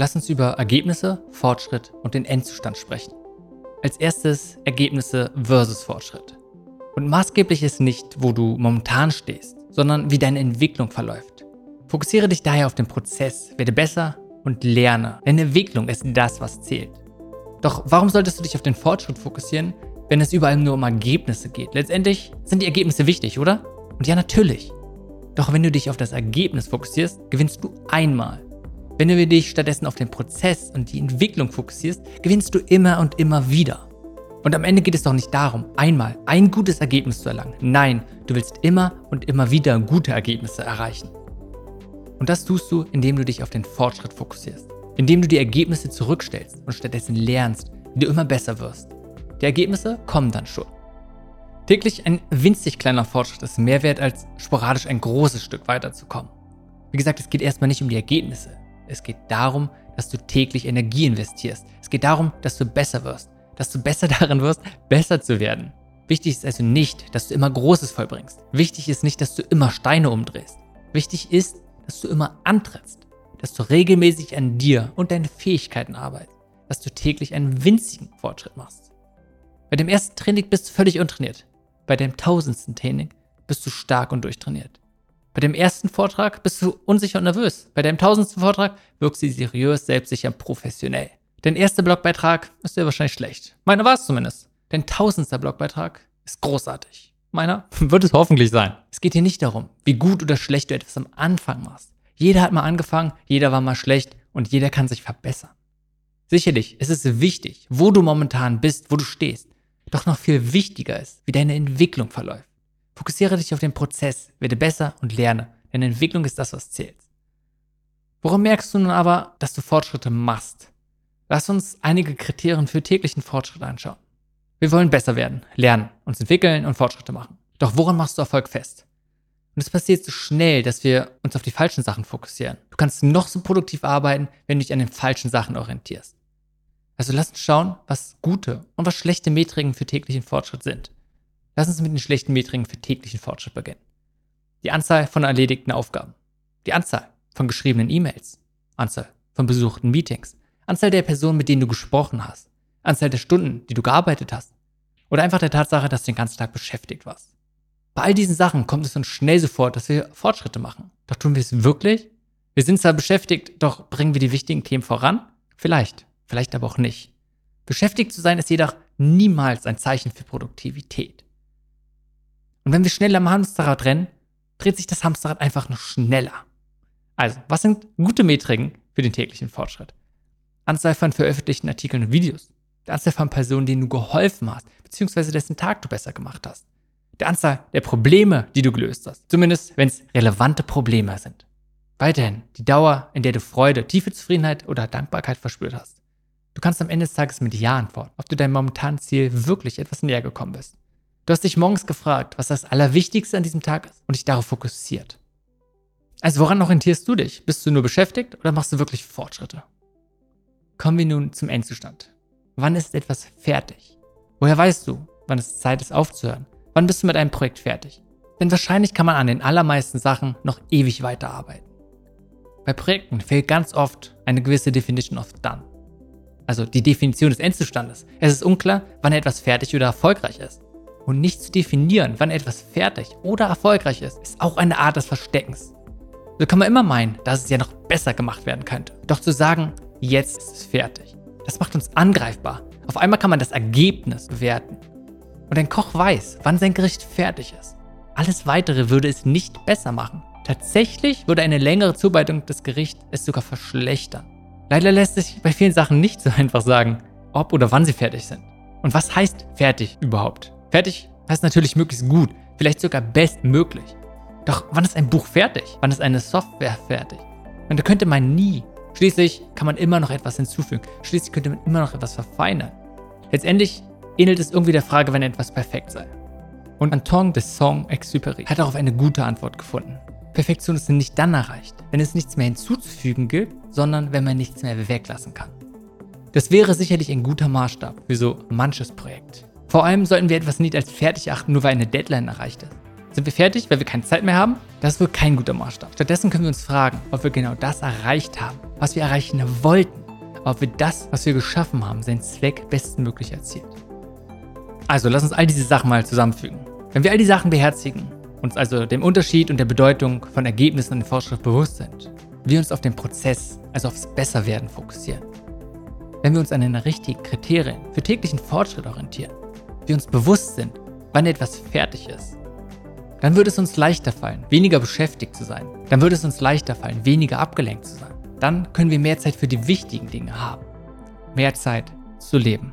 Lass uns über Ergebnisse, Fortschritt und den Endzustand sprechen. Als erstes Ergebnisse versus Fortschritt. Und maßgeblich ist nicht, wo du momentan stehst, sondern wie deine Entwicklung verläuft. Fokussiere dich daher auf den Prozess, werde besser und lerne. Denn Entwicklung ist das, was zählt. Doch warum solltest du dich auf den Fortschritt fokussieren, wenn es überall nur um Ergebnisse geht? Letztendlich sind die Ergebnisse wichtig, oder? Und ja, natürlich. Doch wenn du dich auf das Ergebnis fokussierst, gewinnst du einmal. Wenn du dich stattdessen auf den Prozess und die Entwicklung fokussierst, gewinnst du immer und immer wieder. Und am Ende geht es doch nicht darum, einmal ein gutes Ergebnis zu erlangen. Nein, du willst immer und immer wieder gute Ergebnisse erreichen. Und das tust du, indem du dich auf den Fortschritt fokussierst, indem du die Ergebnisse zurückstellst und stattdessen lernst, wie du immer besser wirst. Die Ergebnisse kommen dann schon. Täglich ein winzig kleiner Fortschritt ist mehr wert, als sporadisch ein großes Stück weiterzukommen. Wie gesagt, es geht erstmal nicht um die Ergebnisse. Es geht darum, dass du täglich Energie investierst. Es geht darum, dass du besser wirst, dass du besser darin wirst, besser zu werden. Wichtig ist also nicht, dass du immer Großes vollbringst. Wichtig ist nicht, dass du immer Steine umdrehst. Wichtig ist, dass du immer antrittst, dass du regelmäßig an dir und deinen Fähigkeiten arbeitest, dass du täglich einen winzigen Fortschritt machst. Bei dem ersten Training bist du völlig untrainiert. Bei dem tausendsten Training bist du stark und durchtrainiert. Bei dem ersten Vortrag bist du unsicher und nervös. Bei deinem tausendsten Vortrag wirkst du seriös, selbstsicher und professionell. Dein erster Blogbeitrag ist dir wahrscheinlich schlecht. Meiner war es zumindest. Dein tausendster Blogbeitrag ist großartig. Meiner wird es hoffentlich sein. Es geht hier nicht darum, wie gut oder schlecht du etwas am Anfang machst. Jeder hat mal angefangen, jeder war mal schlecht und jeder kann sich verbessern. Sicherlich ist es wichtig, wo du momentan bist, wo du stehst. Doch noch viel wichtiger ist, wie deine Entwicklung verläuft. Fokussiere dich auf den Prozess, werde besser und lerne, denn Entwicklung ist das, was zählt. Woran merkst du nun aber, dass du Fortschritte machst? Lass uns einige Kriterien für täglichen Fortschritt anschauen. Wir wollen besser werden, lernen, uns entwickeln und Fortschritte machen. Doch woran machst du Erfolg fest? Und es passiert so schnell, dass wir uns auf die falschen Sachen fokussieren. Du kannst noch so produktiv arbeiten, wenn du dich an den falschen Sachen orientierst. Also lass uns schauen, was gute und was schlechte Metriken für täglichen Fortschritt sind. Lass uns mit den schlechten Metriken für täglichen Fortschritt beginnen. Die Anzahl von erledigten Aufgaben. Die Anzahl von geschriebenen E-Mails. Anzahl von besuchten Meetings. Anzahl der Personen, mit denen du gesprochen hast. Anzahl der Stunden, die du gearbeitet hast. Oder einfach der Tatsache, dass du den ganzen Tag beschäftigt warst. Bei all diesen Sachen kommt es uns schnell so vor, dass wir Fortschritte machen. Doch tun wir es wirklich? Wir sind zwar beschäftigt, doch bringen wir die wichtigen Themen voran? Vielleicht vielleicht aber auch nicht. Beschäftigt zu sein ist jedoch niemals ein Zeichen für Produktivität. Und wenn wir schnell am Hamsterrad rennen, dreht sich das Hamsterrad einfach noch schneller. Also, was sind gute Metriken für den täglichen Fortschritt? Anzahl von veröffentlichten Artikeln und Videos, der Anzahl von Personen, denen du geholfen hast, beziehungsweise dessen Tag du besser gemacht hast, der Anzahl der Probleme, die du gelöst hast, zumindest wenn es relevante Probleme sind. Weiterhin die Dauer, in der du Freude, tiefe Zufriedenheit oder Dankbarkeit verspürt hast. Du kannst am Ende des Tages mit Ja antworten, ob du deinem momentanen Ziel wirklich etwas näher gekommen bist. Du hast dich morgens gefragt, was das Allerwichtigste an diesem Tag ist und dich darauf fokussiert. Also woran orientierst du dich? Bist du nur beschäftigt oder machst du wirklich Fortschritte? Kommen wir nun zum Endzustand. Wann ist etwas fertig? Woher weißt du, wann es Zeit ist aufzuhören? Wann bist du mit einem Projekt fertig? Denn wahrscheinlich kann man an den allermeisten Sachen noch ewig weiterarbeiten. Bei Projekten fehlt ganz oft eine gewisse Definition of done also die Definition des Endzustandes. Es ist unklar, wann etwas fertig oder erfolgreich ist. Und nicht zu definieren, wann etwas fertig oder erfolgreich ist, ist auch eine Art des Versteckens. So kann man immer meinen, dass es ja noch besser gemacht werden könnte. Doch zu sagen, jetzt ist es fertig, das macht uns angreifbar. Auf einmal kann man das Ergebnis bewerten. Und ein Koch weiß, wann sein Gericht fertig ist. Alles weitere würde es nicht besser machen. Tatsächlich würde eine längere Zubereitung des Gerichts es sogar verschlechtern. Leider lässt sich bei vielen Sachen nicht so einfach sagen, ob oder wann sie fertig sind. Und was heißt fertig überhaupt? Fertig heißt natürlich möglichst gut, vielleicht sogar bestmöglich. Doch wann ist ein Buch fertig? Wann ist eine Software fertig? Und da könnte man nie. Schließlich kann man immer noch etwas hinzufügen. Schließlich könnte man immer noch etwas verfeinern. Letztendlich ähnelt es irgendwie der Frage, wenn etwas perfekt sei. Und Anton de Saint-Exupéry hat darauf eine gute Antwort gefunden. Perfektion ist nicht dann erreicht, wenn es nichts mehr hinzuzufügen gibt, sondern wenn man nichts mehr weglassen kann. Das wäre sicherlich ein guter Maßstab für so manches Projekt. Vor allem sollten wir etwas nicht als fertig achten, nur weil eine Deadline erreicht ist. Sind wir fertig, weil wir keine Zeit mehr haben? Das wohl kein guter Maßstab. Stattdessen können wir uns fragen, ob wir genau das erreicht haben, was wir erreichen wollten, ob wir das, was wir geschaffen haben, seinen Zweck bestmöglich erzielt. Also lass uns all diese Sachen mal zusammenfügen. Wenn wir all die Sachen beherzigen, uns also dem Unterschied und der Bedeutung von Ergebnissen und Fortschritt bewusst sind, wir uns auf den Prozess, also aufs Besserwerden fokussieren, wenn wir uns an den richtigen Kriterien für täglichen Fortschritt orientieren, wir uns bewusst sind, wann etwas fertig ist, dann würde es uns leichter fallen, weniger beschäftigt zu sein. Dann würde es uns leichter fallen, weniger abgelenkt zu sein. Dann können wir mehr Zeit für die wichtigen Dinge haben. Mehr Zeit zu leben.